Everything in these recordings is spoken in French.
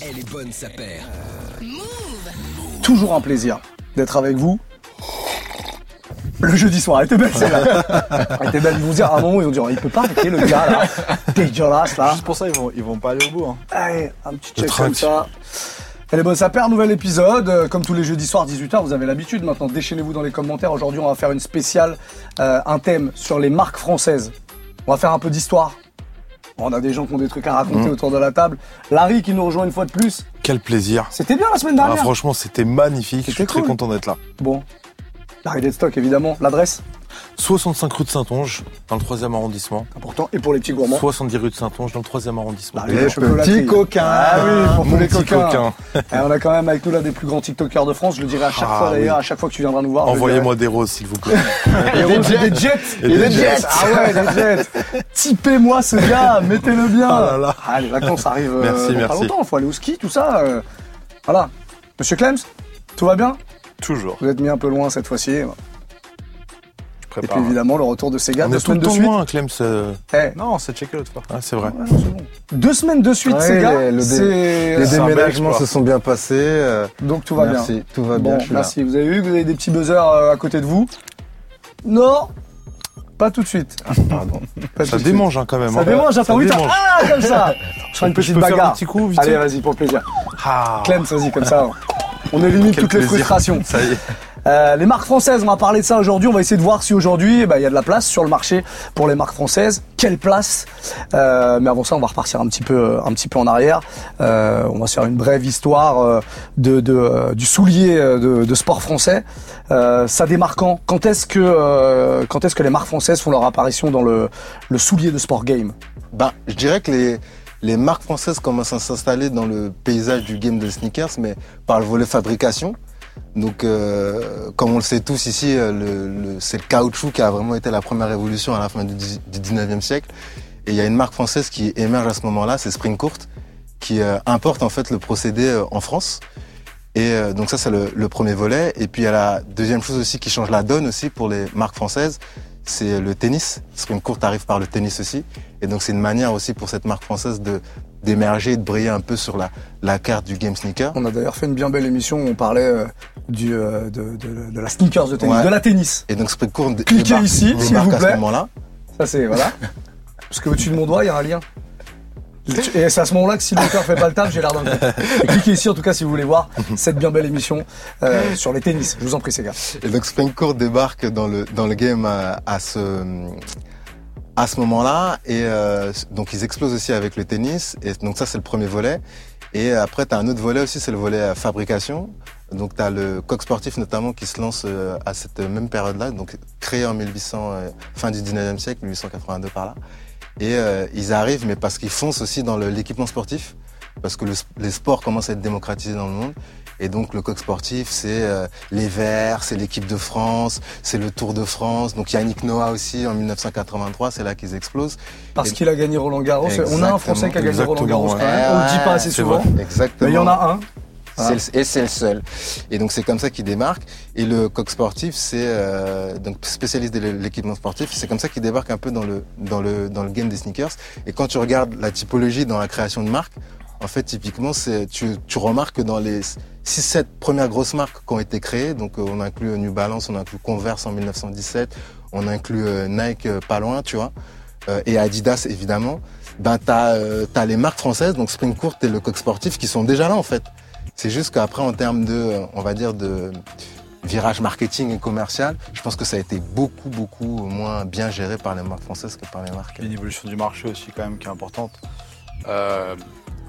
Elle est bonne, sa paire. Toujours un plaisir d'être avec vous. Le jeudi soir, elle était belle celle-là. Elle était belle. Ils vont dire, à un moment, ils vont dire, il peut pas arrêter le gars là. Dégueulasse là. Juste pour ça, ils vont, ils vont pas aller au bout. Hein. Allez, un petit check comme ça. Elle est bonne, ça perd, nouvel épisode. Euh, Comme tous les jeudis soirs, 18h, vous avez l'habitude maintenant. Déchaînez-vous dans les commentaires. Aujourd'hui, on va faire une spéciale, euh, un thème sur les marques françaises. On va faire un peu d'histoire. On a des gens qui ont des trucs à raconter Mmh. autour de la table. Larry qui nous rejoint une fois de plus. Quel plaisir. C'était bien la semaine Ah, dernière. franchement, c'était magnifique. Je suis très content d'être là. Bon. Larry Deadstock, évidemment. L'adresse? 65 rue de Saint-Onge, dans le 3e arrondissement. Important. Et pour les petits gourmands 70 rue de Saint-Onge, dans le 3e arrondissement. Larry Les petits coquins. Ah oui, pour tous les petit coquins. coquin. Et on a quand même avec nous l'un des plus grands TikTokers de France. Je le dirai à chaque Ah, fois d'ailleurs, oui. à chaque fois que tu viendras nous voir. Envoyez-moi des roses, s'il vous plaît. Et des jets. Des jets. Et des jets. Ah ouais, des jets. Typez-moi ce gars, mettez-le bien. Ah là là. Ah, les vacances arrivent euh, Merci, dans pas merci. longtemps. Faut aller au ski, tout ça. euh, Voilà. Monsieur Clems, tout va bien? Toujours. Vous êtes mis un peu loin cette fois-ci. Et puis prépare. évidemment, le retour de gars. On Deux est tout semaines le de temps suite. loin, Clem. c'est- Eh, Non, c'est checké l'autre fois. Ah, c'est vrai. ouais, bon. Deux semaines de suite, Ouais, gars. les- dé- déménagements se sont bien passés. euh, donc tout va bien. merci, tout va bien. Bon, merci. Vous avez vu que vous avez des petits buzzers euh, à côté de vous Non Pas tout de suite. Pardon. Pas Ça démange hein, quand même. Ça hein. démange, attends, oui, démange. Ah, comme ça Je ferai une petite peux faire un bagarre. petit coup, vite Allez, vas-y, pour plaisir. Ah, Clem, vas-y, comme ça. On élimine quel toutes les frustrations. Ça y est. Euh, les marques françaises, on va parler de ça aujourd'hui. On va essayer de voir si aujourd'hui, eh ben, il y a de la place sur le marché pour les marques françaises. Quelle place Euh, Mais avant ça, on va repartir un petit peu, en arrière. Euh, on va se faire une brève histoire du soulier de, sport français. Ça démarre quand? Quand est-ce que, quand est-ce que les marques françaises font leur apparition dans le, le soulier de sport game? Ben, je dirais que les, les marques françaises commencent à s'installer dans le paysage du game de sneakers, mais par le volet fabrication. Donc, euh, comme on le sait tous ici, euh, c'est le caoutchouc qui a vraiment été la première révolution à la fin du, dix- du 19e siècle. Et il y a une marque française qui émerge à ce moment-là, c'est Springcourt, qui euh, importe en fait le procédé en France. Et donc ça, c'est le, le premier volet. Et puis il y a la deuxième chose aussi qui change la donne aussi pour les marques françaises, c'est le tennis. Springcourt arrive par le tennis aussi. Et donc c'est une manière aussi pour cette marque française de d'émerger et de briller un peu sur la, la carte du game sneaker. On a d'ailleurs fait une bien belle émission où on parlait euh, du, euh, de, de- de la sneakers de tennis, Ouais. de la tennis. Et donc Springcourt dé- Cliquez débarque, ici, s'il vous à ce plaît. moment-là. Ça c'est voilà. Parce que au-dessus de mon doigt, il y a un lien. Et c'est à ce moment-là que si le cœur fait pas le taf, j'ai l'air d'un cliquez ici en tout cas si vous voulez voir cette bien belle émission euh, sur les tennis. Je vous en prie, ces gars. Et donc Springcourt débarque dans le dans le game à, à ce à ce moment-là et euh, donc ils explosent aussi avec le tennis et donc ça c'est le premier volet. Et après tu as un autre volet aussi c'est le volet euh, fabrication. Donc tu as le coq sportif notamment qui se lance euh, à cette même période-là donc créé en 1800 euh, fin du 19e siècle 1882 par là. Et euh, ils arrivent mais parce qu'ils foncent aussi dans l'équipement sportif parce que les sports commencent à être démocratisés dans le monde et donc le coq sportif, c'est euh, les Verts, c'est l'équipe de France, c'est le Tour de France. Donc Yannick Noah aussi en 1983, c'est là qu'ils explosent. Parce Et- qu'il a gagné Roland Garros. On a un Français qui a gagné Roland Garros ouais. quand même. On le dit pas assez souvent. vrai, Exactement. Mais il y en a un. Le- et c'est le seul. Et donc c'est comme ça qu'il démarque. Et le coq sportif, c'est euh, donc spécialiste de l'équipement sportif. C'est comme ça qu'il débarque un peu dans le dans le dans le game des sneakers. Et quand tu regardes la typologie dans la création de marques, en fait typiquement c'est tu tu remarques que dans les 6 7 premières grosses marques qui ont été créées, donc euh, on inclut euh, New Balance, on inclut Converse en 1917, on inclut euh, Nike pas loin, tu vois, et Adidas évidemment. Ben t'as euh, t'as les marques françaises, donc Springcourt et le coq sportif qui sont déjà là en fait. C'est juste qu'après, en termes de, on va dire, de virage marketing et commercial, je pense que ça a été beaucoup, beaucoup moins bien géré par les marques françaises que par les marques. Une évolution du marché aussi quand même qui est importante.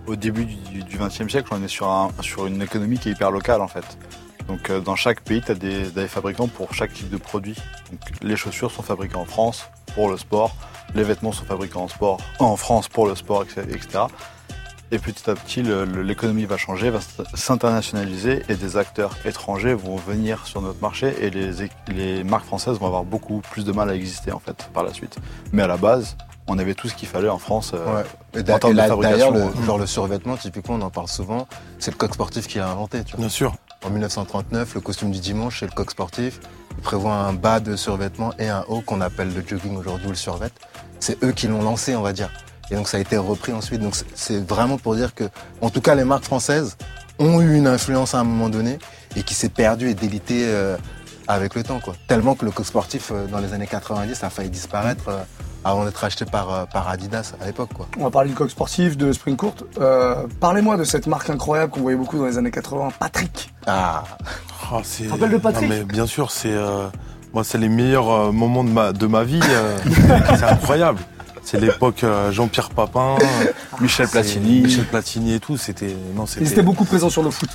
Au début du XXe siècle, on est sur, un, sur une économie qui est hyper locale en fait. Donc euh, dans chaque pays, tu as des, fabricants pour chaque type de produit. Donc, les chaussures sont fabriquées en France pour le sport, les vêtements sont fabriqués en sport en France pour le sport, etc. Et petit à petit, l'économie va changer, va s'internationaliser et des acteurs étrangers vont venir sur notre marché et les, les marques françaises vont avoir beaucoup plus de mal à exister en fait par la suite. Mais à la base, on avait tout ce qu'il fallait en France. euh, Ouais. Et en d'a- termes et de là, fabrication, D'ailleurs, le, genre le survêtement, typiquement, on en parle souvent, c'est le coq sportif qui l'a inventé. Tu vois. Bien sûr. En 1939, le costume du dimanche, c'est le coq sportif. Il prévoit un bas de survêtement et un haut qu'on appelle le jogging aujourd'hui ou le survêt. C'est eux qui l'ont lancé, on va dire. Et donc ça a été repris ensuite. Donc c'est- c'est vraiment pour dire que, en tout cas, les marques françaises ont eu une influence à un moment donné et qui s'est perdue et délitée euh, avec le temps, quoi. Tellement que le coq sportif euh, dans les années 90 a failli disparaître euh, avant d'être acheté par, euh, par Adidas à l'époque, quoi. On va parler du coq sportif, de sprint courte. Euh, Parlez-moi de cette marque incroyable qu'on voyait beaucoup dans les années 80, Patrick. Ah, Ah, c'est- te rappelles de Patrick Non, mais bien sûr, c'est euh, moi, c'est les meilleurs euh, moments de ma de ma vie. euh, c'est incroyable. C'est l'époque euh, Jean-Pierre Papin, Michel Platini. Michel Platini et tout. C'était non, Ils étaient c'était beaucoup présents sur le foot.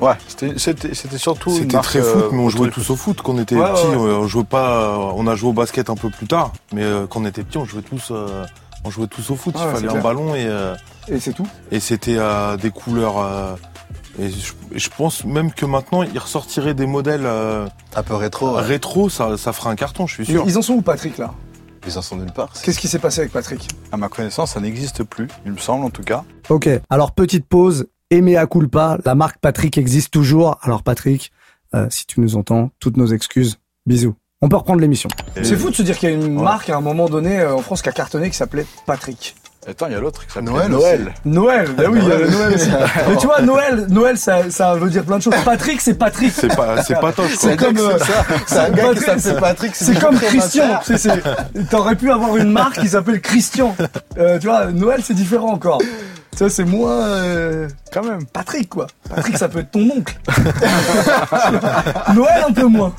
Ouais, c'était- surtout. c'était très foot, euh, mais on jouait tous au foot quand on était Ouais, petits. ouais, ouais. On jouait pas, on a joué au basket un peu plus tard, mais euh, quand on était petits, on jouait tous, euh, on jouait tous au foot. Il fallait un clair. ballon et euh, Et c'est tout. et c'était euh, des couleurs. euh, et je, je pense même que maintenant, il ressortirait des modèles euh, un peu rétro. ouais. rétro, ça, ça ferait un carton, je suis sûr. ils en sont où, Patrick, là? Ils en sont nulle part. Qu'est-ce qui s'est passé avec Patrick? À ma connaissance, ça n'existe plus, il me semble en tout cas. Ok, alors petite pause. Aimé à culpa, la marque Patrick existe toujours. Alors Patrick, euh, si tu nous entends, toutes nos excuses. Bisous. On peut reprendre l'émission. Et- C'est fou de se dire qu'il y a une Ouais. marque à un moment donné euh, en France qui a cartonné qui s'appelait Patrick. Attends, il y a l'autre qui s'appelle Noël Noël. Noël, bah oui, il y a le Noël aussi. Mais tu vois, Noël, Noël, ça, ça veut dire plein de choses. Patrick, c'est Patrick. C'est pas, c'est pas toche. C'est comme, euh, C'est un gars qui Patrick, s'appelle Patrick. C'est comme Christian. tu sais, c'est- T'aurais pu avoir une marque qui s'appelle Christian. Euh, tu vois, Noël, c'est différent encore. Ça, c'est moins euh, Quand même. Patrick, quoi. Patrick, ça peut être ton oncle. Noël, un peu moins.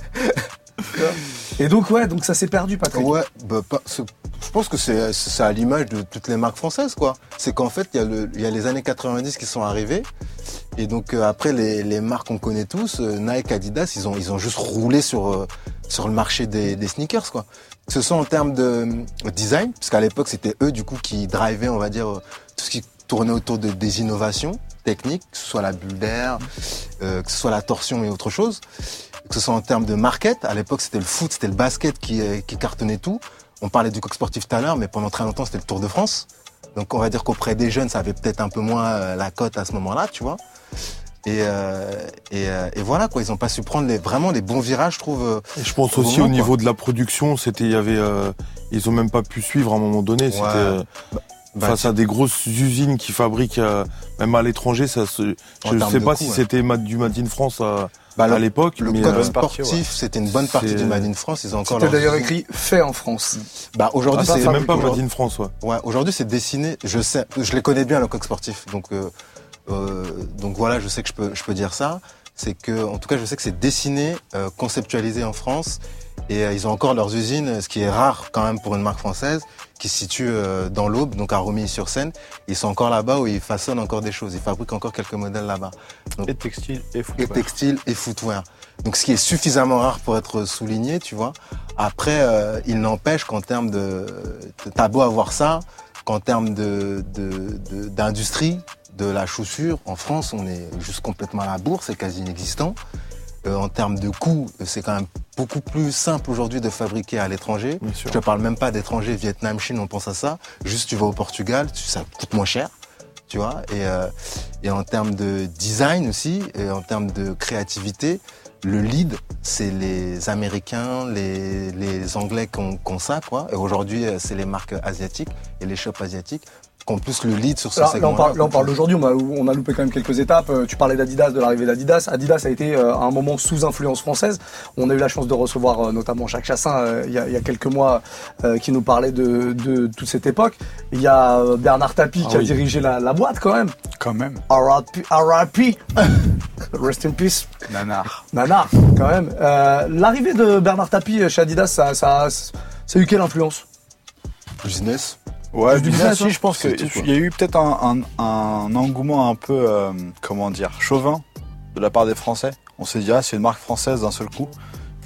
Et donc, ouais, donc ça s'est perdu, Patrick. Ouais, bah, pas- je pense que c'est c'est à l'image de toutes les marques françaises, quoi. C'est qu'en fait, il y, a y les années 90 qui sont arrivées. Et donc, euh, après, les, les marques qu'on connaît tous, euh, Nike, Adidas, ils ont, ils ont juste roulé sur, euh, sur le marché des, des sneakers, quoi. Que ce soit en termes de design, parce qu'à l'époque, c'était eux, du coup, qui drivaient, on va dire, tout ce qui tournait autour de, des innovations techniques, que ce soit la bulle d'air, euh, que ce soit la torsion et autre chose. Que ce soit en termes de market, à l'époque, c'était le foot, c'était le basket qui, euh, qui cartonnait tout. On parlait du coq sportif tout à l'heure, mais pendant très longtemps, c'était le Tour de France. Donc, on va dire qu'auprès des jeunes, ça avait peut-être un peu moins euh, la cote à ce moment-là, tu vois. Et, euh, et, et voilà, quoi. Ils ont pas su prendre les, vraiment les bons virages, je trouve. Et je pense Au aussi moment, au quoi. niveau de la production, c'était, il y avait, euh, ils ont même pas pu suivre à un moment donné. C'était euh, bah, face à des grosses usines qui fabriquent, euh, même à l'étranger, ça se, je termes sais pas coût, si ouais. c'était du Made in France à, bah, à l'époque, le mais code euh, sportif, c'était une bonne partie du Made in France. Ils ont encore C'était leur d'ailleurs usine. écrit fait en France. Bah, aujourd'hui, Ah, c'est c'est même pas Made in France, ouais. Ouais, aujourd'hui c'est dessiné. Je sais, je les connais bien le coq sportif, donc euh, euh, donc voilà, je sais que je peux je peux dire ça. C'est que en tout cas, je sais que c'est dessiné, euh, conceptualisé en France, et euh, ils ont encore leurs usines, ce qui est rare quand même pour une marque française, qui se situe euh, dans l'Aube, donc à Romilly-sur-Seine. Ils sont encore là-bas où ils façonnent encore des choses, ils fabriquent encore quelques modèles là-bas, Et textile et et footwear. textile et footwear. Donc ce qui est suffisamment rare pour être souligné, tu vois. Après, euh, il n'empêche qu'en termes de, t'as beau avoir ça, qu'en termes de de- de- d'industrie de, la chaussure en France, on est juste complètement à la bourse, c'est quasi inexistant. Euh, en termes de coûts, c'est quand même beaucoup plus simple aujourd'hui de fabriquer à l'étranger. Je te parle même pas d'étrangers, Vietnam, Chine, on pense à ça. Juste tu vas au Portugal, tu- ça coûte moins cher, tu vois. Et, euh, et en termes de design aussi, et en termes de créativité, le lead, c'est les Américains, les, les Anglais qui ont, qui ont ça, quoi. Et aujourd'hui, euh, c'est les marques asiatiques et les shops asiatiques ont plus le lead sur ce Là, là, segment on parle, là, on parle d'aujourd'hui, on a, on a loupé quand même quelques étapes. Euh, Tu parlais d'Adidas, de l'arrivée d'Adidas. Adidas a été euh, à un moment sous influence française. On a eu la chance de recevoir euh, notamment Jacques Chassin euh, il y, a, il y a quelques mois euh, qui nous parlait de, de toute cette époque. Il y a euh, Bernard Tapie Ah qui a dirigé la, la boîte quand même. Quand même. RIP. Rest in peace. Nanar. Nanar, quand même. Euh, L'arrivée de Bernard Tapie chez Adidas, ça, ça, ça a eu quelle influence? Business. Ouais, Du business, si, je pense qu'il y a eu peut-être un, un, un engouement un peu, euh, comment dire, chauvin de la part des Français. On s'est dit, ah, c'est une marque française d'un seul coup.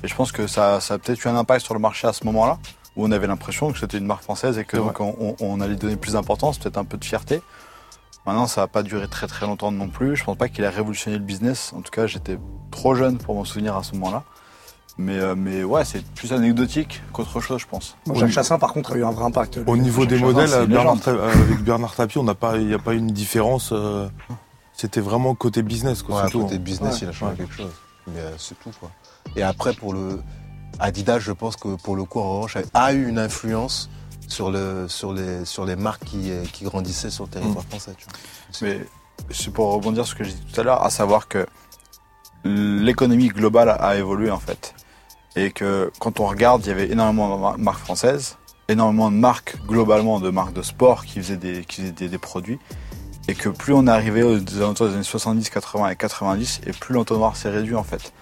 Et je pense que ça, ça a peut-être eu un impact sur le marché à ce moment-là, où on avait l'impression que c'était une marque française et que donc on, on- allait donner plus d'importance, peut-être un peu de fierté. Maintenant, ça va pas duré très très longtemps non plus. Je pense pas qu'il a révolutionné le business. En tout cas, j'étais trop jeune pour m'en souvenir à ce moment-là. Mais, euh, mais ouais, c'est plus anecdotique qu'autre chose, je pense. Au Jacques Chassin, par contre, a eu un vrai impact. Au niveau des modèles, une Bernard avec Bernard Tapie, on n'a pas, il n'y a pas eu une différence. euh, C'était vraiment côté business, quoi. Ouais, c'est tout, côté hein. business, Ouais. il a changé Ouais. quelque chose. Mais euh, c'est tout, quoi. Et après, pour le Adidas, je pense que pour le coup, en revanche, a eu une influence sur le sur les sur les marques qui, qui grandissaient sur le territoire Mm. français. Tu vois. Mais c'est pour rebondir sur ce que j'ai dit tout à l'heure, à savoir que l'économie globale a évolué en fait. Et que quand on regarde, il y avait énormément de mar- marques françaises, énormément de marques globalement de marques de sport qui faisaient des, produits. Et que plus on arrivait aux années 70, 80 et 90, et plus l'entonnoir s'est réduit en fait.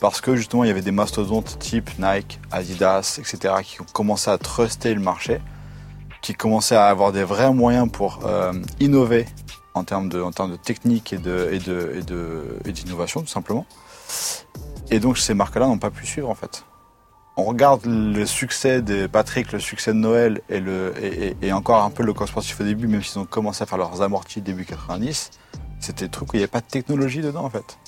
Parce que justement, il y avait des mastodontes type Nike, Adidas, etc. qui ont commencé à truster le marché, qui commençaient à avoir des vrais moyens pour euh, innover en termes de, technique et d'innovation, tout simplement. Et donc, ces marques-là n'ont pas pu suivre, en fait. On regarde le succès de Patrick, le succès de Noël et, le, et, encore un peu le corps sportif au début, même s'ils ont commencé à faire leurs amortis début 90, c'était des trucs où il n'y avait pas de technologie dedans, en fait.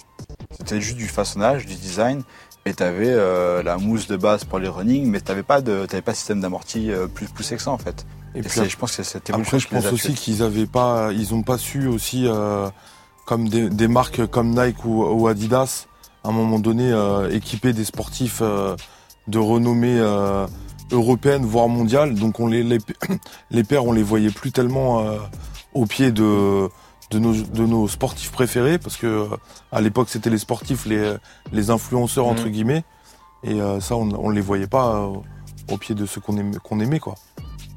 C'était juste du façonnage, du design, et tu avais la mousse de base pour les running, mais tu n'avais pas de, t'avais pas de système d'amorti euh, plus poussé que ça, en fait. Et Et, puis je pense que évolution Après, je pense aussi qu'ils avaient pas, ils ont pas su aussi, euh, comme des, des marques comme Nike ou, ou Adidas, à un moment donné, euh, équiper des sportifs euh, de renommée euh, européenne, voire mondiale. Donc, on les, les, les paires, on les voyait plus tellement euh, au pied de, de, nos, de nos sportifs préférés, parce que à l'époque, c'était les sportifs, les, les influenceurs, entre Mhm. guillemets. Et euh, ça, on, on les voyait pas euh, au pied de ceux qu'on aimait, qu'on aimait, quoi.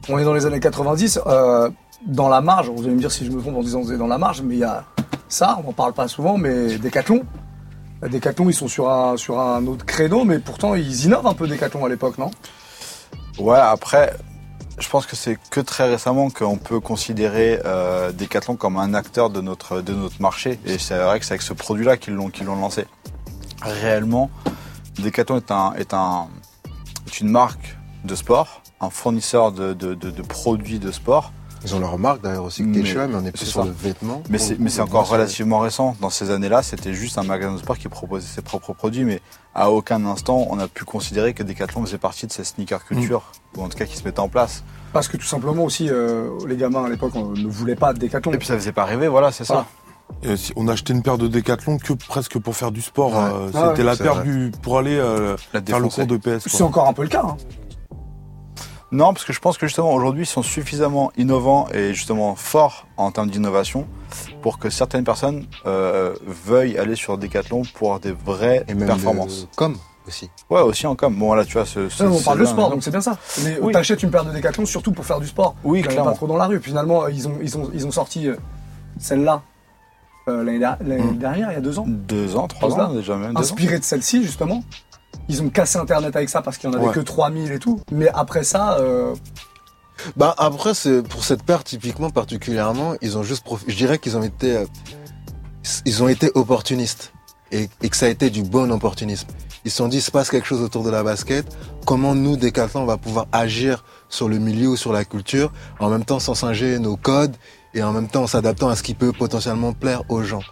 On est dans les années 90, euh, dans la marge, vous allez me dire si je me trompe en disant que vous êtes dans la marge, mais il y a ça, on n'en parle pas souvent, mais Decathlon. Decathlon, ils sont sur un, autre créneau, mais pourtant ils innovent un peu Decathlon à l'époque, non? Ouais, après, je pense que c'est que très récemment qu'on peut considérer euh, Decathlon comme un acteur de notre, marché. Et c'est vrai que c'est avec ce produit-là qu'ils l'ont, lancé. Réellement, Decathlon est, un, est, un, est une marque de sport, un fournisseur de produits de sport. Ils ont leur marque d'ailleurs aussi, Mais- Quechua, mais on est plus c'est sur ça. le vêtement. Mais c'est, mais encore relativement récent. Dans ces années-là, c'était juste un magasin de sport qui proposait ses propres produits, mais à aucun instant on a pu considérer que Decathlon faisait partie de cette sneaker culture, ou en tout cas qui se mettait en place. Parce que tout simplement aussi, euh, les gamins à l'époque on ne voulaient pas de Decathlon. Et puis ça faisait pas rêver, voilà, c'est ça. Voilà. Et si- on a acheté une paire de Décathlon que presque pour faire du sport. Ouais. euh, Ah C'était ouais, la paire du, pour aller euh, La faire le défoncer. cours de PS. C'est encore un peu le cas. hein. Non, parce que je pense que justement aujourd'hui ils sont suffisamment innovants et justement forts en termes d'innovation pour que certaines personnes euh, veuillent aller sur Decathlon pour des vraies Et même performances. le com aussi. Ouais, aussi en com. Bon là, tu vois, ce, ce- Non, on parle de sport, donc c'est bien ça. Mais Oui. t'achètes une paire de Decathlon surtout pour faire du sport. Oui, clairement. pas trop dans la rue. Finalement, ils ont, ils ont, ils ont sorti euh, celle-là euh, l'année der- l'année Mm. dernière, il y a deux ans. Deux ans, trois ans ans. déjà même. inspiré de celle-ci justement. Ils ont cassé Internet avec ça parce qu'il y en avait Ouais. que 3000 et tout. Mais après ça, euh, Bah après, c'est pour cette paire typiquement particulièrement, ils ont juste profi- Je dirais qu'ils ont été, euh, ils ont été opportunistes et, et que ça a été du bon opportunisme. Ils se sont dit, il se passe quelque chose autour de la basket. Comment nous, Decathlon, on va pouvoir agir sur le milieu ou sur la culture, en même temps sans singer nos codes et en même temps en s'adaptant à ce qui peut potentiellement plaire aux gens?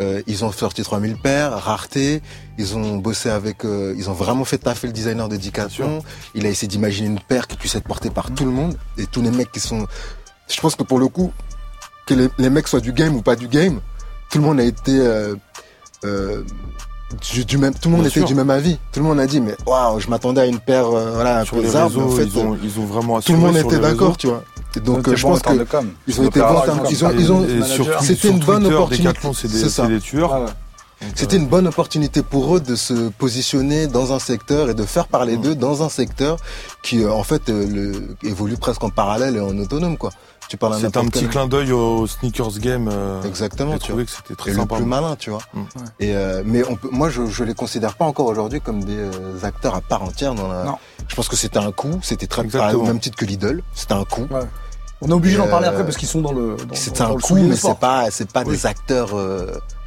Euh, ils ont sorti 3000 paires, rareté. Ils ont bossé avec, euh, ils ont vraiment fait taffer le designer de Decathlon. Il a essayé d'imaginer une paire qui puisse être portée par tout le monde et tous les mecs qui sont. Je pense que pour le coup, que les, les mecs soient du game ou pas du game, tout le monde a été euh, euh, du, du même. Tout le monde Bien était sûr. du même avis. Tout le monde a dit mais waouh, je m'attendais à une paire, euh, voilà, un Sur peu les mais réseaux, en fait, ils, ont, euh, ils ont vraiment tout le monde était d'accord, tu vois. Et donc euh, je pense que ils ont été bons en termes- ils ont, ils ont. C'était une bonne opportunité. C'est ça. c'est des tueurs. Ouais, ouais. C'était une bonne opportunité pour eux de se positionner dans un secteur et de faire parler Mm. d'eux dans un secteur qui, euh, en fait, euh, le- évolue presque en parallèle et en autonome, quoi. Tu parles C'est un petit clin d'œil au sneakers game. euh, Exactement, J'ai tu trouvé vois. que c'était très Et le sympa. plus malin, tu vois. Mm. Et euh, mais on peut, moi, je, je les considère pas encore aujourd'hui comme des euh, acteurs à part entière dans la. Non. Je pense que c'était un coup. C'était très Exactement. au même titre que Lidl. C'était un coup. On est obligé d'en parler après parce qu'ils sont dans le. dans un le coup, mais c'est pas, c'est pas Oui. des acteurs.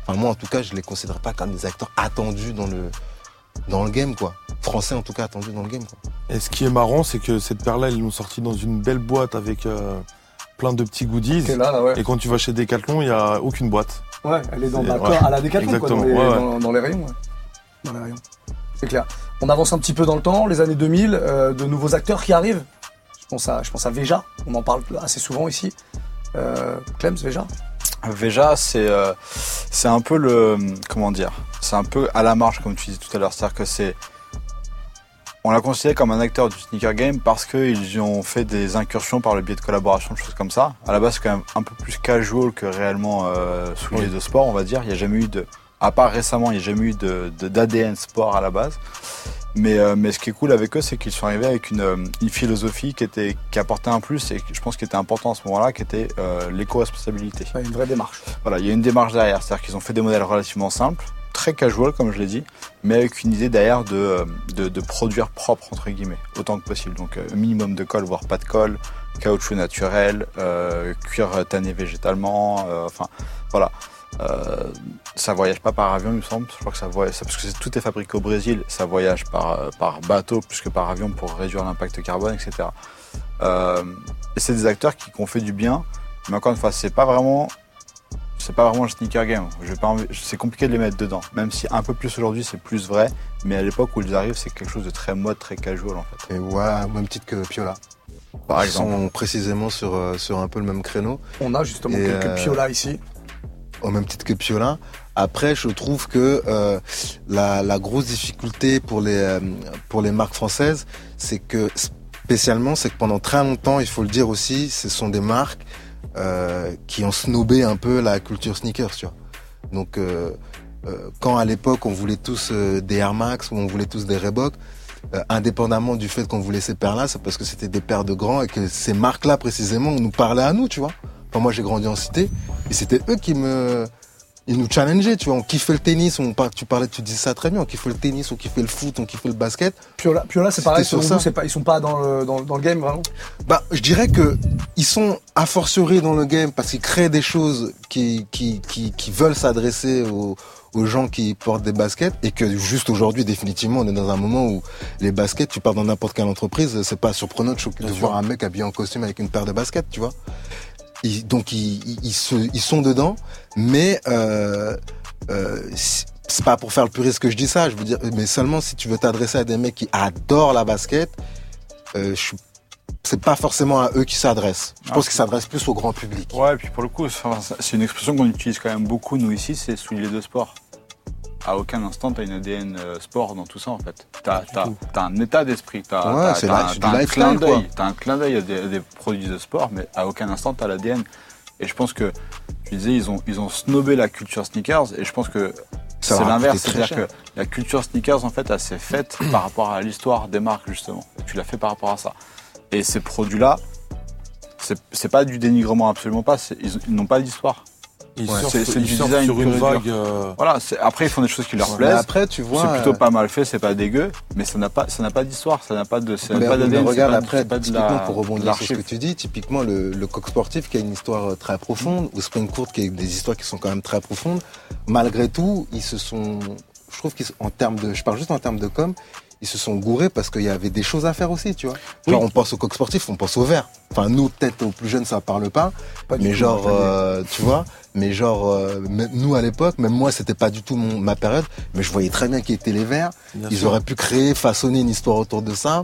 Enfin, moi, en tout cas, je les considère pas comme des acteurs attendus dans le dans le game, quoi. Français, en tout cas, attendus dans le game, quoi. Et ce qui est marrant, c'est que cette paire-là, ils l'ont sortie dans une belle boîte avec euh, plein de petits goodies. Qui est là, là, ouais. Et quand tu vas chez Decathlon, il n'y a aucune boîte. Ouais, elle est dans ouais. à la Decathlon, quoi, dans les, ouais, ouais. Dans, dans les rayons. ouais. Dans les rayons. C'est clair. On avance un petit peu dans le temps, les années 2000, euh, de nouveaux acteurs qui arrivent. Je pense à, je pense à Veja, on en parle assez souvent ici. Euh, Clems, Veja Veja, c'est euh, c'est un peu le comment dire, c'est un peu à la marge comme tu disais tout à l'heure, c'est-à-dire que c'est on l'a considéré comme un acteur du sneaker game parce qu'ils ont fait des incursions par le biais de collaborations, de choses comme ça. À la base, c'est quand même un peu plus casual que réellement euh, souliers de sport, on va dire. Il n'y a jamais eu de, à part récemment, il n'y a jamais eu de d'ADN sport à la base. Mais, euh, mais ce qui est cool avec eux, c'est qu'ils sont arrivés avec une, euh, une, philosophie qui était qui apportait un plus et je pense qui était important à ce moment-là, qui était euh, l'éco-responsabilité. une vraie démarche. Voilà, il y a une démarche derrière, c'est-à-dire qu'ils ont fait des modèles relativement simples, très casual comme je l'ai dit, mais avec une idée derrière de, euh, de, de, produire propre entre guillemets, autant que possible. Donc euh, minimum de colle, voire pas de colle, caoutchouc naturel, euh, cuir tanné végétalement, enfin voilà. Euh, ça voyage pas par avion, il me semble. Je crois que ça voyage, parce que tout est fabriqué au Brésil, ça voyage par, par bateau plus que par avion pour réduire l'impact carbone, etc. Euh, et c'est des acteurs qui, qui, ont fait du bien, mais encore une fois, c'est pas vraiment, c'est pas vraiment le sneaker game. C'est compliqué de les mettre dedans, même si un peu plus aujourd'hui c'est plus vrai, mais à l'époque où ils arrivent, c'est quelque chose de très mode, très casual en fait. Et ouais, même titre que Piola. Par Ils exemple. sont précisément sur, euh, sur un peu le même créneau. On a justement Et, quelques euh, piolas ici. Au même titre que Piola. Après, je trouve que euh, la, la, grosse difficulté pour les euh, pour les marques françaises, c'est que spécialement, c'est que pendant très longtemps, il faut le dire aussi, ce sont des marques euh, qui ont snobé un peu la culture sneakers, tu vois. Donc, euh, quand à l'époque, on voulait tous euh, des Air Max ou on voulait tous des Reebok, euh, indépendamment du fait qu'on voulait ces paires-là, c'est parce que c'était des paires de grands et que ces marques-là précisément nous parlaient à nous, tu vois. Enfin, moi, j'ai grandi en cité et c'était eux qui me ils nous challengeaient, tu vois, on kiffait le tennis, on tu parlais, tu dis ça très bien, on kiffait le tennis, on kiffait le foot, on kiffait le basket. Piola, Piola c'est pareil, sur ça. vous, pas, ils sont pas dans le, dans, dans, le game vraiment? Bah, je dirais que ils sont a fortiori dans le game parce qu'ils créent des choses qui, qui, qui, qui veulent s'adresser aux, aux gens qui portent des baskets et que juste aujourd'hui, définitivement, on est dans un moment où les baskets, tu pars dans n'importe quelle entreprise, c'est pas surprenant de, de voir un mec habillé en costume avec une paire de baskets, tu vois. Ils, donc ils, ils, ils, se, ils sont dedans, mais euh, euh, c'est pas pour faire le puriste que je dis ça. Je veux dire, mais seulement si tu veux t'adresser à des mecs qui adorent la basket, euh, je c'est pas forcément à eux qui s'adressent. Je ah, pense qu'ils s'adressent plus au grand public. Ouais, et puis pour le coup, c'est une expression qu'on utilise quand même beaucoup nous ici, c'est souliers de sport. À aucun instant, t'as une ADN euh, sport dans tout ça en fait. T'as as, un état d'esprit, t'as ouais, as, as, un, clin d'œil, un clin d'œil à des, des, produits de sport, mais à aucun instant t'as l'ADN. Et je pense que, tu disais, ils ont, ils ont snobé la culture sneakers, et je pense que c'est l'inverse, c'est-à-dire que la culture sneakers en fait, elle s'est faite par rapport à l'histoire des marques justement. Et tu l'as fait par rapport à ça. Et ces produits-là, c'est pas du dénigrement absolument pas, ils, ils n'ont pas d'histoire. Ils ouais, c'est du design sur une vague. Euh... Voilà, après ils font des choses qui leur ouais, plaisent. après, tu vois, c'est plutôt pas mal fait, c'est pas dégueu, mais ça n'a pas, ça n'a pas d'histoire, ça n'a pas de, ça mais, pas mais regarde pas, après, pas typiquement la, pour rebondir sur ce que tu dis, typiquement le, le coq sportif qui a une histoire très profonde, ou Spring Court qui a des histoires qui sont quand même très profondes. Malgré tout, ils se sont, je trouve qu'en termes de, je parle juste en termes de com, ils se sont gourés parce qu'il y avait des choses à faire aussi, tu vois. Genre, oui. on pense au coq sportif, on pense au vert. Enfin, nous, peut-être aux plus jeunes, ça parle pas. pas mais genre, euh, tu vois, mais genre, euh, nous, à l'époque, même moi, c'était pas du tout mon, ma période, mais je voyais très bien qui étaient les verts. Bien ils sûr. auraient pu créer, façonner une histoire autour de ça.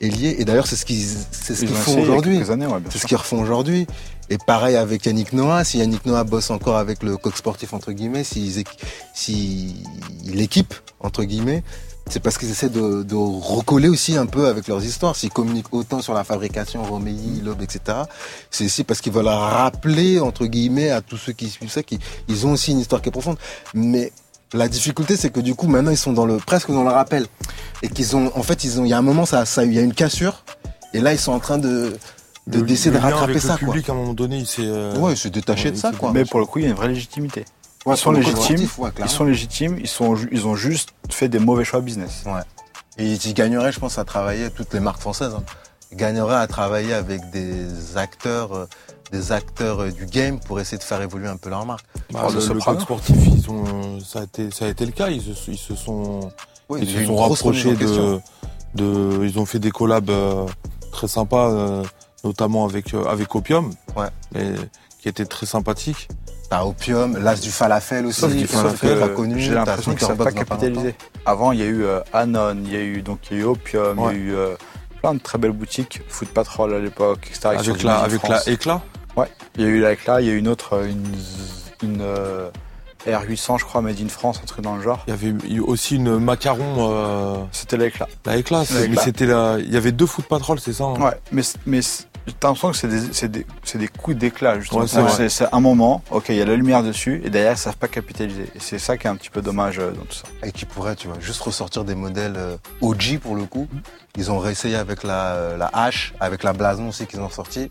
Et d'ailleurs, c'est ce qu'ils, c'est ce qu'ils font aujourd'hui. Ouais, c'est ce qu'ils refont aujourd'hui. Et pareil avec Yannick Noah, si Yannick Noah bosse encore avec le coq sportif, entre guillemets, s'il si, si équipe, entre guillemets, c'est parce qu'ils essaient de, de, recoller aussi un peu avec leurs histoires. S'ils communiquent autant sur la fabrication, Romeilly, Loeb, etc., c'est aussi parce qu'ils veulent rappeler, entre guillemets, à tous ceux qui suivent ça, qu'ils ont aussi une histoire qui est profonde. Mais la difficulté, c'est que du coup, maintenant, ils sont dans le, presque dans le rappel. Et qu'ils ont, en fait, ils ont, il y a un moment, ça, ça, il y a une cassure. Et là, ils sont en train de, de d'essayer de rattraper avec ça, le public, à un moment donné, il s'est, euh... ouais, se détacher de ça, quoi. Mais pour le coup, il y a une vraie légitimité. Ils sont légitimes. Ouais, ils sont légitimes. Ils sont, ils ont juste fait des mauvais choix business. Ouais. Et ils gagneraient, je pense, à travailler toutes les marques françaises. Hein. Ils gagneraient à travailler avec des acteurs, euh, des acteurs euh, du game pour essayer de faire évoluer un peu leur marque. Bah, le, le club sportif, ils ont, ça a été, ça a été le cas. Ils se, ils se sont, oui, ils se sont rapprochés de, de, ils ont fait des collabs euh, très sympas, euh, notamment avec avec Opium, ouais. et, qui était très sympathique. T'as Opium, l'as du falafel aussi, du falafel, pas connu. J'ai l'impression qu'ils sont pas capitalisés. Avant, il y a eu euh, Anon, il y a eu donc il y a eu Opium, Ouais. il y a eu euh, plein de très belles boutiques, Foot Patrol à l'époque, etc. Avec la, avec la éclat. Ouais, il y a eu la Éclat, il y a eu une autre, une, une, euh, R800, je crois, Made in France, un truc dans le genre. Il y avait eu aussi une macaron, euh, C'était la éclat, La mais éclat. c'était la, il y avait deux foot patrol, c'est ça hein? Ouais, mais, mais t'as l'impression que c'est des, c'est des, c'est des coups d'éclat, justement. Ouais, c'est un moment, ok, il y a la lumière dessus, et derrière, ils savent pas capitaliser. Et c'est ça qui est un petit peu dommage euh, dans tout ça. Et qui pourrait, tu vois, juste ressortir des modèles euh, OG pour le coup. Ils ont réessayé avec la, euh, la hache, avec la blason aussi qu'ils ont sorti.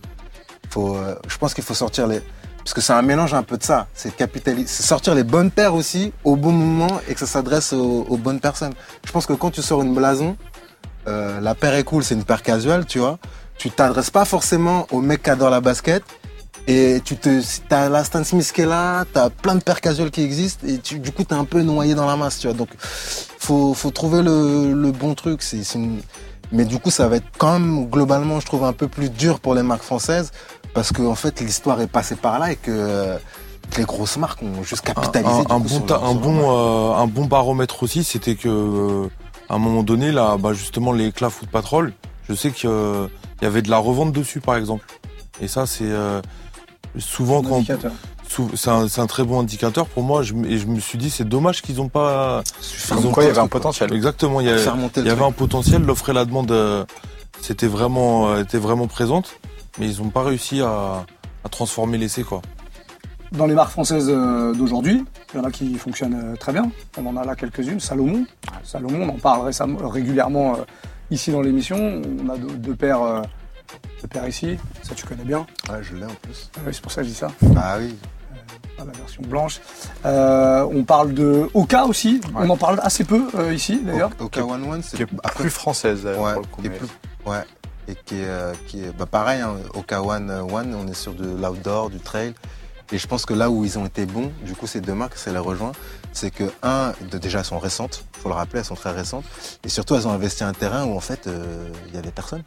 Faut, euh, je pense qu'il faut sortir les. Parce que c'est un mélange un peu de ça. C'est capitaliser, c'est sortir les bonnes paires aussi au bon moment et que ça s'adresse aux, aux bonnes personnes. Je pense que quand tu sors une blason, euh, la paire est cool, c'est une paire casual, tu vois. Tu t'adresses pas forcément au mec qui adore la basket. Et tu te, t'as la Stan Smith qui est là, t'as plein de paires casual qui existent et tu, du coup t'es un peu noyé dans la masse, tu vois. Donc faut, faut trouver le, le bon truc. C'est, c'est une- Mais du coup ça va être quand même globalement, je trouve un peu plus dur pour les marques françaises parce que en fait l'histoire est passée par là et que, euh, les grosses marques ont juste capitalisé. un- un bon, ta- un euh, un bon baromètre aussi, c'était que euh, à un moment donné, là, bah, justement, les éclats foot patrol, je sais qu'il y avait de la revente dessus, par exemple. Et ça, c'est euh, souvent Un quand c'est un, très bon indicateur pour moi. Je, et je me suis dit, c'est dommage qu'ils ont pas. Comme ont quoi, il y avait un potentiel. Exactement, il y, a- il avait un potentiel, l'offre et la demande, euh, c'était vraiment, euh, était vraiment présente, mais ils n'ont pas réussi à, à transformer l'essai, quoi. Dans les marques françaises euh, d'aujourd'hui, il y en a qui fonctionnent très bien. On en a là quelques-unes. Salomon. Salomon, on en parle récemment, régulièrement euh, ici dans l'émission. On a deux, deux paires, euh, deux paires ici. Ça, tu connais bien. Ouais, je l'ai en plus. Ah oui, c'est pour ça que je dis ça. Ah oui. Ah, la version blanche. Euh, on parle de Oka aussi. On en parle assez peu euh, ici, d'ailleurs. Oka One One, c'est Qui est après- plus française, Ouais, pour le coup, qui est mais- plus- ouais. Et qui est, euh, qui est bah pareil, hein, Oka One euh, One, on est sur de l'outdoor, du trail. Et je pense que là où ils ont été bons, du coup, ces deux marques, ça les rejoint, c'est que, un, déjà, elles sont récentes, faut le rappeler, elles sont très récentes. Et surtout, elles ont investi un terrain où, en fait, euh, il y avait personne.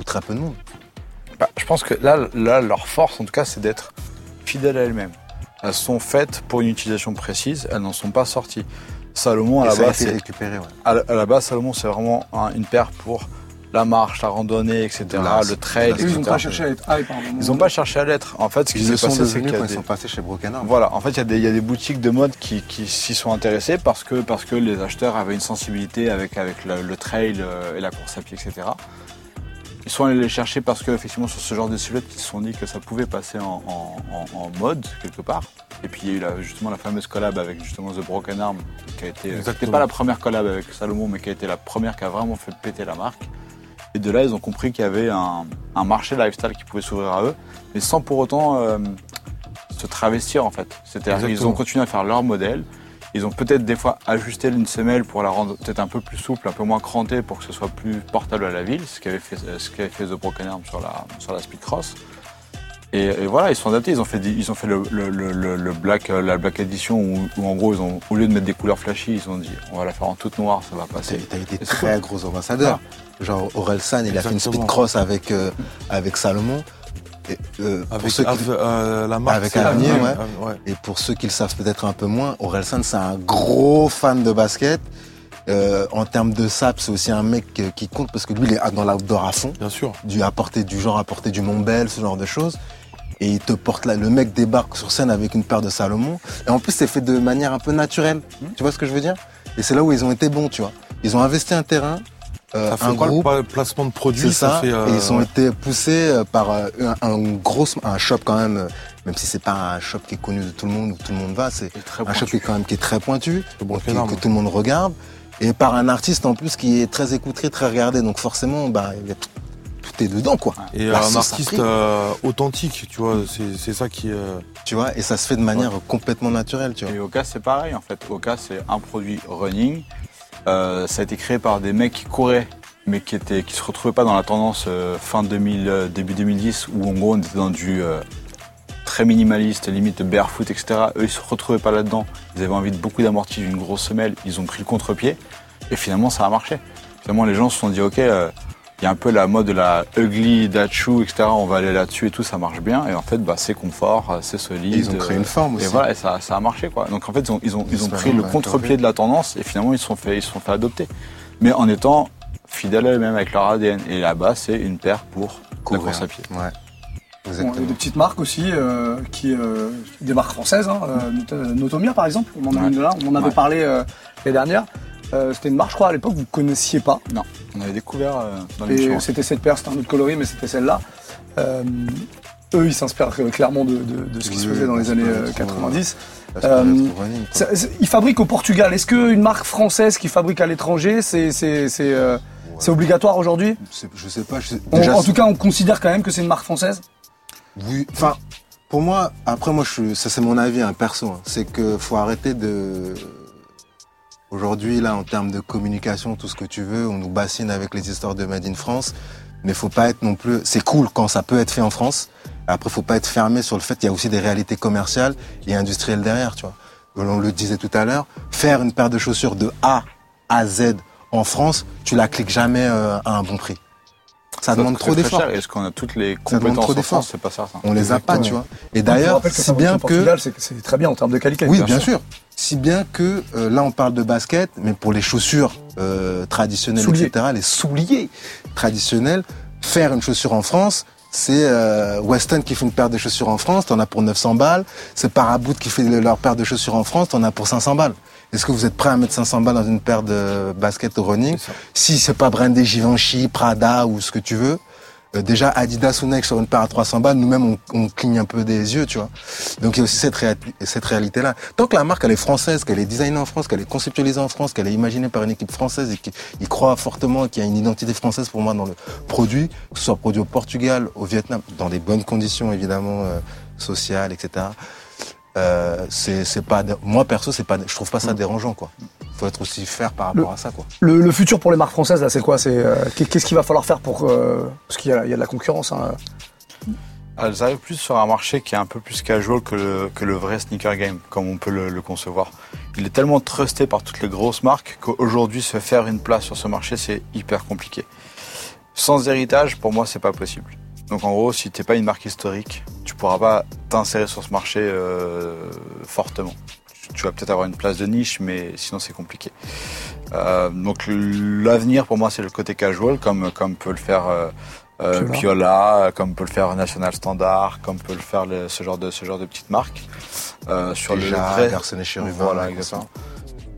Ou très peu de monde. Bah, je pense que là, là, leur force, en tout cas, c'est d'être fidèles à elles-mêmes. Elles sont faites pour une utilisation précise, elles n'en sont pas sorties. Salomon, à Et la a base, récupéré, ouais. à la, à la base, Salomon, c'est vraiment un- une paire pour la marche, la randonnée, etc., De la- le trail, de Et eux, ils n'ont etc. pas cherché à être hype. moment Ils n'ont pas cherché à l'être. En fait, ce qui s'est passé, c'est devenus qu'il y quand a ils des... sont passés chez Broken Arm. Voilà, en fait, il y, a des- il y a des boutiques de mode qui, qui s'y sont intéressées parce que, parce que les acheteurs avaient une sensibilité avec, avec le, le trail euh, et la course à pied, etc. Ils sont allés les chercher parce que, effectivement, sur ce genre de silhouette, ils se sont dit que ça pouvait passer en, en- en- en mode, quelque part. Et puis, il y a eu la- justement la fameuse collab avec justement The Broken Arm, qui a été. C'était pas la première collab avec Salomon, mais qui a été la première qui a vraiment fait péter la marque. De là, ils ont compris qu'il y avait un, un marché lifestyle qui pouvait s'ouvrir à eux, mais sans pour autant euh, se travestir en fait. C'est-à-dire qu'ils ont continué à faire leur modèle. Ils ont peut-être des fois ajusté une semelle pour la rendre peut-être un peu plus souple, un peu moins crantée pour que ce soit plus portable à la ville, ce qu'avait fait, ce qu'avait fait The Broken Arm sur la, sur la Speed Cross. Et, et voilà, ils sont adaptés. Ils ont fait, ils ont fait le, le- le- le- le black, euh, la Black Edition où, où, en gros, ils ont, au lieu de mettre des couleurs flashy, ils ont dit on va la faire en toute noire, ça va passer. t'as c'est très gros ambassadeurs. Genre Aurel San, il a fait une speed cross avec, euh, avec Salomon. Et, euh, pour Avec ceux qui- Ave- euh, la marque. Avec Avenir, Ave- ouais. Et pour ceux qui le savent peut-être un peu moins, Orelsan, c'est un gros fan de basket. Euh, en termes de sap, c'est aussi un mec qui compte parce que lui, il est dans l'outdoor à fond, Bien sûr. du apporter du genre, apporter du Montbel, ce genre de choses. Et il te porte là, le mec débarque sur scène avec une paire de Salomon. Et en plus, c'est fait de manière un peu naturelle. Tu vois ce que je veux dire? Et c'est là où ils ont été bons, tu vois. Ils ont investi un terrain, euh, Ça fait un groupe, le pla- placement de produits c'est ça. fait, euh, et ils ont été poussés euh, par euh, un, un gros, un shop quand même, euh, même si c'est pas un shop qui est connu de tout le monde où tout le monde va, c'est un shop qui est quand même qui est très pointu, Le bon qui- énorme. que tout le monde regarde, et par un artiste en plus qui est très écouté, très regardé. Donc forcément, bah, il y a dedans quoi. Et La un artiste euh, authentique, tu vois, c'est c'est ça qui. euh, tu vois, et ça se fait de manière complètement naturelle, tu vois. Et Oka, c'est pareil en fait. Oka, c'est un produit running. Euh, ça a été créé par des mecs qui couraient, mais qui étaient, qui se retrouvaient pas dans la tendance euh, fin 2000, euh, début 2010, où en gros on était dans du euh, très minimaliste, limite barefoot, etc. Eux, ils se retrouvaient pas là-dedans. Ils avaient envie de beaucoup d'amortis, d'une grosse semelle. Ils ont pris le contre-pied, et finalement ça a marché. Finalement, les gens se sont dit, ok. euh, il y a un peu la mode de la ugly dachu, etc. On va aller là-dessus et tout, ça marche bien. Et en fait, bah, c'est confort, euh, c'est solide. Et ils ont créé une forme Et aussi. voilà, et ça, ça a marché quoi. Donc en fait, ils ont, ils ont, ils ont pris le contre-pied de la tendance et finalement ils se sont fait, ils se sont fait adopter. Mais en étant fidèles à eux-mêmes avec leur ADN. Et là-bas, c'est une paire pour la Courir. course à pied. Ouais. Bon, Exactement. il y a des petites marques aussi, euh, qui, euh, des marques françaises, hein, euh, Not- Notomia par exemple, on en a Ouais. une de là, on en avait Ouais. parlé euh, l'année dernière. Euh, c'était une marque, je crois, à l'époque, vous ne connaissiez pas. Non, on avait découvert euh, dans l'émission. c'était cette paire, c'était un autre coloris, mais c'était celle-là. Euh, eux, ils s'inspirent clairement de, de- de ce qui se faisait dans les années que euh, trop, 90. Parce que Euh, le running, quoi. Ça- c'est- Ils fabriquent au Portugal. Est-ce qu'une marque française qui fabrique à l'étranger, c'est obligatoire aujourd'hui? Je sais pas. je sais- On- déjà, En tout cas, on considère quand même que c'est une marque française? Oui, enfin, pour moi, après moi, je, ça c'est mon avis, un perso. hein. c'est que faut arrêter de. Aujourd'hui, là, en termes de communication, tout ce que tu veux, on nous bassine avec les histoires de Made in France, mais faut pas être non plus. C'est cool quand ça peut être fait en France. Après, faut pas être fermé sur le fait qu'il y a aussi des réalités commerciales et industrielles derrière, tu vois. On le disait tout à l'heure, faire une paire de chaussures de A à Z en France, tu la cliques jamais euh, à un bon prix. Ça, demande trop d'efforts. Est-ce qu'on a toutes les demande compétences trop en. France C'est pas certain. On les a pas, tu vois. Et d'ailleurs, si bien que c'est très bien en termes de qualité. oui, bien sûr. Si bien que euh, là, on parle de basket, mais pour les chaussures euh, traditionnelles, Souliers. etc., les souliers traditionnels, faire une chaussure en France, c'est euh, Weston qui fait une paire de chaussures en France, t'en as pour 900 balles. C'est Paraboot qui fait le- leur paire de chaussures en France, t'en as pour 500 balles. Est-ce que vous êtes prêt à mettre 500 balles dans une paire de baskets au running? Si c'est pas brandé Givenchy, Prada ou ce que tu veux, déjà Adidas ou Nike sur une paire à 300 balles, nous-mêmes on, cligne un peu des yeux, tu vois. Donc il y a aussi cette, cette réalité-là. Tant que la marque elle est française, qu'elle est designée en France, qu'elle est conceptualisée en France, qu'elle est imaginée par une équipe française et qu'il croit fortement qu'il y a une identité française pour moi dans le produit, que ce soit produit au Portugal, au Vietnam, dans des bonnes conditions évidemment euh, sociales, etc. Euh, c'est pas moi perso c'est pas je trouve pas ça dérangeant quoi faut être aussi fair par rapport à ça quoi Le, le futur pour les marques françaises, là, c'est quoi? C'est euh, qu'est- Qu'est-ce qu'il va falloir faire pour. euh, parce qu'il y, a il y a de la concurrence. hein. Elles arrivent plus sur un marché qui est un peu plus casual que le, que le vrai sneaker game, comme on peut le, le concevoir. Il est tellement trusté par toutes les grosses marques qu'aujourd'hui, se faire une place sur ce marché, c'est hyper compliqué. Sans héritage, pour moi, c'est pas possible. Donc en gros, si t'es pas une marque historique, tu pourras pas t'insérer sur ce marché euh, fortement. Tu- vas peut-être avoir une place de niche, mais sinon c'est compliqué. Euh, donc l'avenir pour moi, c'est le côté casual, comme comme peut le faire euh, euh, Piola. Piola, comme peut le faire National Standard, comme peut le faire le- ce genre de ce genre de petites marques. Euh, sur le vrai, Chérubin, voilà, exactement.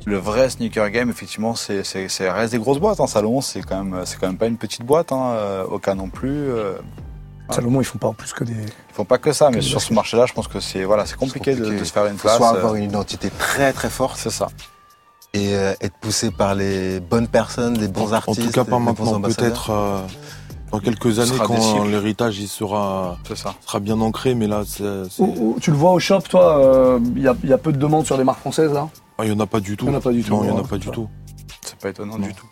Le vrai sneaker game, effectivement, c'est reste des grosses boîtes. Hein. Salomon, c'est quand même c'est quand même pas une petite boîte. Hein. euh, Oka non plus. Euh, Salomon, ils font pas en plus que des. ils font pas que ça, mais sur ce marché-là, je pense que c'est voilà, c'est compliqué, de- compliqué. De, se faire une faut place. soit euh, avoir une identité très très forte C'est ça. et euh, être poussé par les bonnes personnes, les bons En artistes. tout cas, pas maintenant. Peut-être euh, dans quelques années, quand l'héritage il sera, ça. sera bien ancré. Mais là, c'est- tu le vois au shop, toi, euh, il y, a, il y a peu de demandes sur des marques françaises, là? Ah, il y en a pas du tout. Il y en a pas du tout, Non, il y en a pas du tout. C'est pas étonnant Non. du tout.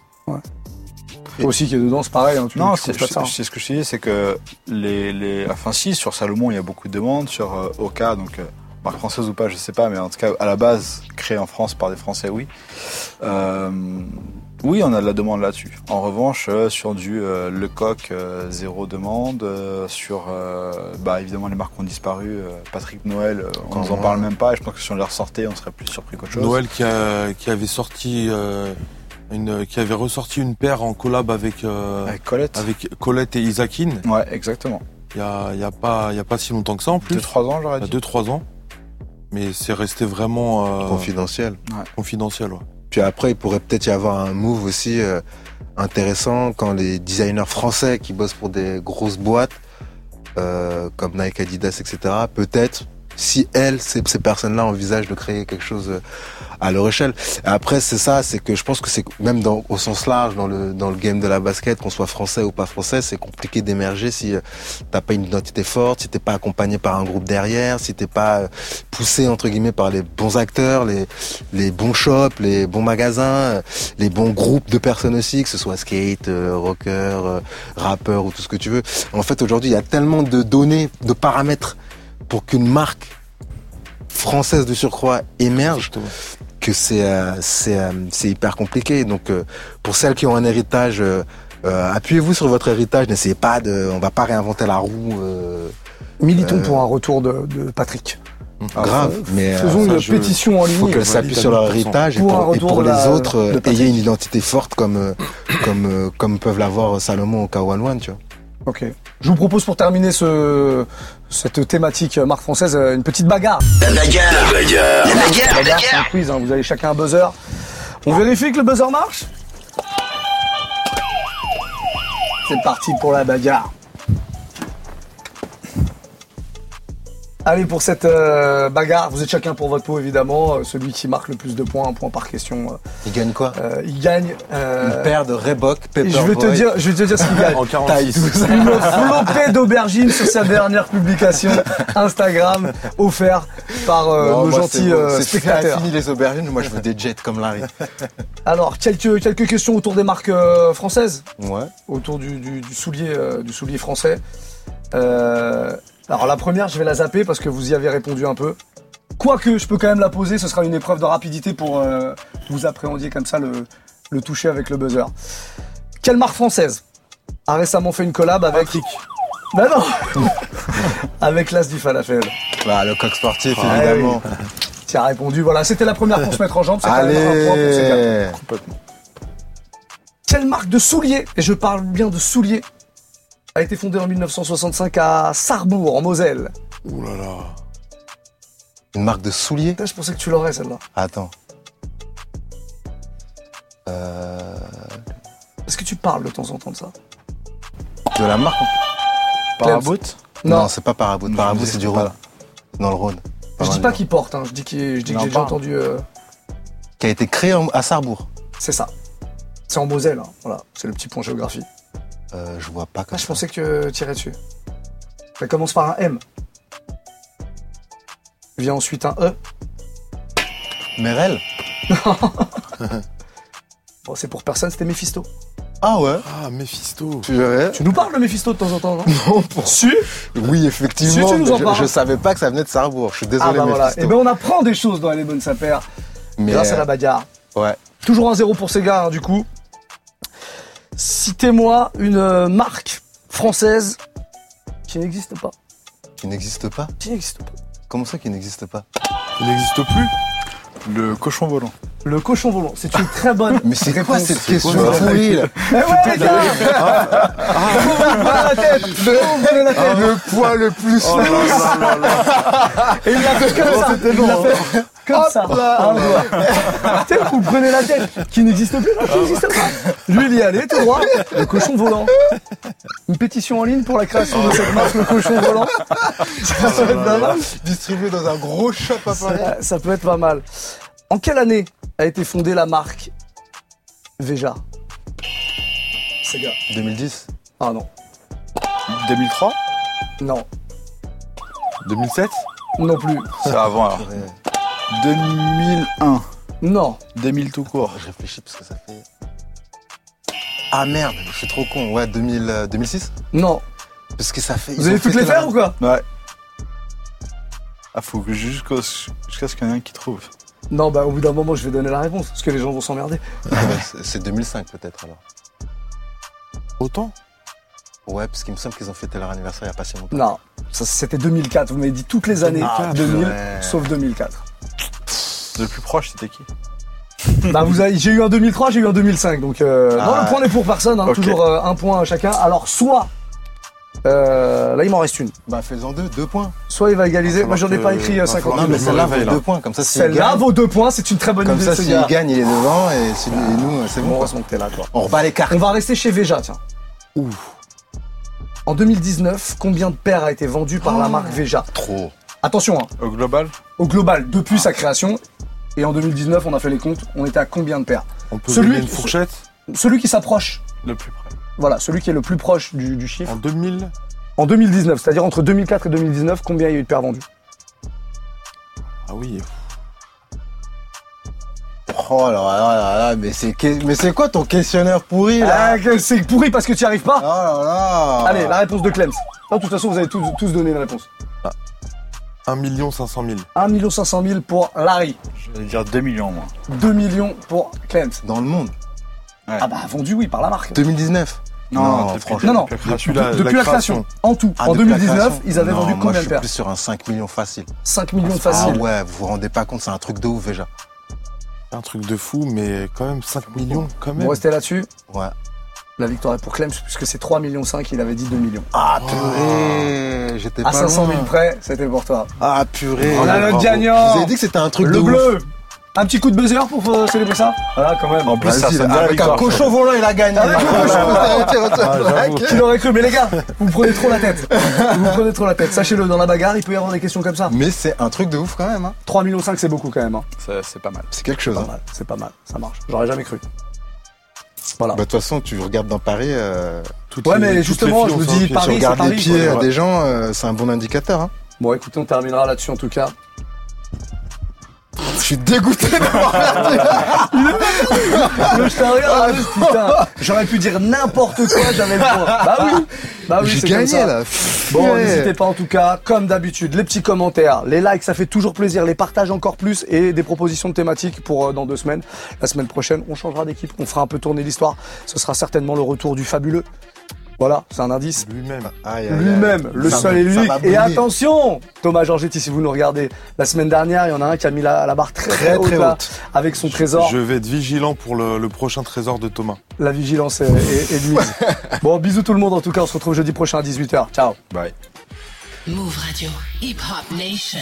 Toi aussi qui est dedans, c'est pareil. Hein, tu, Non, c'est ça, hein. c'est ce que je te dis, c'est que les, les, enfin si sur Salomon il y a beaucoup de demandes, sur euh, Oka donc euh, marque française ou pas, je sais pas, mais en tout cas à la base créé en France par des Français, oui. Euh, oui, on a de la demande là-dessus. En revanche, euh, sur du euh, Lecoq, euh, zéro demande. euh, sur, euh, bah évidemment les marques ont disparu. euh, Patrick Noël, euh, on nous en parle même pas. Et je pense que si on les ressortait, on serait plus surpris qu'autre chose. Noël qui, a, qui avait sorti euh, une, qui avait ressorti une paire en collab avec euh, Avec Colette. avec Colette et Isakin. Ouais, exactement. Il y a, il y a pas il y a pas si longtemps que ça en plus. Deux trois ans, j'aurais Il y a dit. deux trois ans. Mais c'est resté vraiment euh, confidentiel. confidentiel. Ouais. Puis après, il pourrait peut-être y avoir un move aussi euh, intéressant quand les designers français qui bossent pour des grosses boîtes euh, comme Nike, Adidas, etc. Peut-être si elles, ces, ces personnes-là envisagent de créer quelque chose euh, à leur échelle. Après, c'est ça, c'est que je pense que c'est même dans, au sens large dans le dans le game de la basket, qu'on soit français ou pas français, c'est compliqué d'émerger si euh, t'as pas une identité forte, si t'es pas accompagné par un groupe derrière, si t'es pas euh, poussé entre guillemets par les bons acteurs, les les bons shops, les bons magasins, les bons groupes de personnes aussi, que ce soit skate, rocker, rappeur ou tout ce que tu veux. En fait, aujourd'hui, il y a tellement de données, de paramètres pour qu'une marque française de surcroît émerge Exactement. que c'est euh, c'est euh, c'est hyper compliqué. Donc euh, pour celles qui ont un héritage, euh, euh, appuyez-vous sur votre héritage. N'essayez pas de, on va pas réinventer la roue. euh, Militons Euh, pour un retour de, de Patrick. grave, mais Faisons ça, une je- pétition en ligne. faut qu'elle s'appuie sur leur 1000%. héritage et Pour et les la- autres ayez une identité forte comme comme comme peuvent l'avoir Salomon au K11 tu vois. Ok. Je vous propose pour terminer ce, cette thématique euh, marque française euh, une petite bagarre. La bagarre. La bagarre. La bagarre. La Bagarre, c'est un quiz, hein. vous avez chacun un buzzer. On vérifie que le buzzer marche C'est parti pour la bagarre. Allez, pour cette euh, bagarre, vous êtes chacun pour votre pot évidemment. Euh, celui qui marque le plus de points, un point par question, Il gagne quoi? euh, il gagne. euh, Une paire de Reebok, et je vais te dire, je vais te dire ce qu'il gagne. En 46. Une flopée d'aubergines sur sa dernière publication Instagram offert par euh, Non, nos moi, gentils bon. euh, C'est spectateurs. fini les aubergines, moi je veux des jets comme Larry. Alors quelques quelques questions autour des marques euh, françaises, Ouais. autour du, du, du soulier euh, du soulier français. Euh, alors la première, je vais la zapper parce que vous y avez répondu un peu. Quoique, je peux quand même la poser, ce sera une épreuve de rapidité pour euh, vous appréhendiez comme ça le, le toucher avec le buzzer. Quelle marque française a récemment fait une collab avec... Ben non Avec l'As du Falafel. Bah, le coq sportif, Ah, évidemment. Tu as répondu, voilà, c'était la première pour se mettre en jambe, c'est quand même un point. Allez Quelle marque de souliers, et je parle bien de souliers, a été fondée en 1965 à Sarrebourg, en Moselle Ouh là là. Une marque de souliers? Putain, Je pensais que tu l'aurais celle-là. Attends. Euh, Est-ce que tu parles de temps en temps de ça? De la marque Paraboot Non, c'est pas Paraboot. Non, Paraboot, c'est du. Rhône. Dans le Rhône. Je dis pas qu'il porte, hein, je dis, qu'il- je dis que Non, j'ai déjà entendu... euh, Qui a été créé en- à Sarrebourg. c'est ça. C'est en Moselle, hein, voilà, c'est le petit point géographie. Euh, je vois pas Ah, comme je ça. pensais que tu irais dessus. Ça commence par un M. Vient ensuite un E. Merel Bon, c'est pour personne, c'était Mephisto. Ah ouais Ah, Mephisto. Tu verrais Tu nous parles de Mephisto de temps en temps, non Non, pour su Oui, effectivement. Si tu nous en je, parles. je savais pas que ça venait de Sarrebourg. Je suis désolé, Ah bah voilà. Mephisto. Et ben on apprend des choses dans les bonnes sapères Mais grâce à la bagarre. Ouais. Toujours un zéro pour ces gars, hein, du coup. Citez-moi une euh, marque française qui n'existe pas. Qui n'existe pas Qui n'existe pas. Comment ça qui n'existe pas? Il n'existe plus? Le cochon volant. Le cochon volant, c'est une très bonne Mais c'est quoi cette question pourrie là Eh ouais, les gars Ouvrez la tête Ouvrez la tête Le point le plus Oh là là là là. Et il l'a fait comme ça Il l'a fait comme ça Un doigt. Tu sais, vous prenez la tête qui n'existe plus, qui n'existe pas. Lui, il y allait, tout droit. Le cochon volant. Une pétition en ligne pour la création de cette marque, le cochon volant. Ça peut être distribué dans un gros shop à Paris. Ça, ça peut être pas mal. En quelle année a été fondée la marque Veja C'est gars. 2010 Ah non. 2003 Non. 2007 Non plus. C'est avant alors. Ouais. 2001. Non. 2000 tout court. Je réfléchis parce que ça fait. Ah merde, je suis trop con. Ouais, 2000, euh, 2006 Non. Parce que ça fait. Vous allez toutes les faire ou quoi? Ouais. Ah, faut que jusqu'au- jusqu'à ce qu'il y en ait un qui trouve. Non, bah au bout d'un moment, je vais donner la réponse, parce que les gens vont s'emmerder. C'est 2005 peut-être alors. Autant? Ouais, parce qu'il me semble qu'ils ont fêté leur anniversaire il y a pas si longtemps. Non, c'était 2004. Vous m'avez dit toutes les années Ah, 2000, ouais. sauf 2004. Le plus proche, c'était qui? Bah vous avez, j'ai eu un 2003, j'ai eu un 2005, donc euh, Ah. non, le point n'est pour personne, hein, toujours euh, un point à chacun. Alors soit, euh, là il m'en reste une, Bah fais-en deux, deux points. soit il va égaliser. va Moi j'en ai pas écrit va euh, 50 falloir Non, mais celle-là vaut deux points. Comme ça, s'il Celle-là vaut deux points, c'est une très bonne comme idée. ça, ce s'il gagne, il est devant et, nous, c'est Bon, heureusement que t'es là. On rebat les cartes. On va rester chez Veja, tiens. En 2019, combien de paires a été vendu par Oh. la marque Veja? Trop. Attention, hein, Au global? Au global, depuis sa création, et en 2019, on a fait les comptes, on était à combien de paires? On peut Celui- une fourchette? Celui qui s'approche, Le plus près. Voilà, celui qui est le plus proche du, du chiffre, en 2000 en 2019, c'est-à-dire entre 2004 et 2019, combien il y a eu de paires vendues? Ah oui. Oh là là là là, mais c'est mais c'est quoi ton questionnaire pourri là? Ah, C'est pourri parce que tu n'y arrives Oh pas là là Allez, la réponse de Clems. Non, de toute façon, vous avez tous, tous donné une réponse. 1 500 000. 1 500 000 pour Larry, Je vais dire 2 millions, moi. 2 millions pour Clems. Dans le monde. Ah bah vendu, oui, par la marque. 2019 Non, depuis- franchement. Non, non, depuis la création. Depuis la, depuis la création, en tout. Ah, en depuis la 2019, création ils avaient Non, vendu combien je de suis paires plus sur un 5 millions facile. 5 millions Ah facile. ouais, vous vous rendez pas compte, c'est un truc de ouf déjà. Un truc de fou, mais quand même 5 millions, quand même. Vous restez là-dessus Ouais. La victoire est pour Clem, puisque c'est 3 millions 5, il avait dit 2 millions. Ah purée, j'étais pas À 500 000 loin. près, c'était pour toi. Ah purée. On a notre gagnant. Vous avez dit que c'était un truc de Le ouf. Un petit coup de buzzer pour euh, célébrer ça Voilà, quand même. En plus, ça Vas-y, sonne bien la avec un cochon volant, il a gagné. Avec un cochon j'avoue. Qui l'aurait cru Mais les gars, vous me prenez trop la tête. Vous me prenez trop la tête. Sachez-le, dans la bagarre, il peut y avoir des questions comme ça. Mais c'est un truc de ouf quand même. Hein. 3 millions 5, c'est beaucoup quand même. Hein. C'est pas mal. C'est quelque chose. Hein. c'est pas mal. Ça marche. J'aurais jamais cru. Voilà. Bah, de toute façon, tu regardes dans Paris, euh, Toutes Ouais, les- mais toutes justement, je au dis. Paris, tu regardes les Paris, pieds des gens, euh, c'est un bon indicateur. Hein. Bon, écoutez, on terminera là-dessus en tout cas. Je suis dégoûté. Te regarde, putain. J'aurais pu dire n'importe quoi, j'avais le. Bah oui. Bah oui, c'est comme gagné ça. là. Bon, Ouais. n'hésitez pas en tout cas, comme d'habitude, les petits commentaires, les likes, ça fait toujours plaisir, les partages encore plus et des propositions de thématiques pour euh, dans deux semaines. La semaine prochaine, on changera d'équipe, on fera un peu tourner l'histoire. Ce sera certainement le retour du fabuleux. Voilà, c'est un indice. Lui-même. Aïe, aïe, aïe. Lui-même, le Ça seul va- et l'unique. attention, Thomas Georgetti, si vous nous regardez, la semaine dernière, il y en a un qui a mis la, la barre très très, Très, haute, très là, haute. avec son trésor. Je vais être vigilant pour le, le prochain trésor de Thomas. La vigilance est, est, est de mise. bon, bisous tout le monde en tout cas, on se retrouve jeudi prochain à 18h. Ciao. Bye. Move Radio. Hip Hop Nation.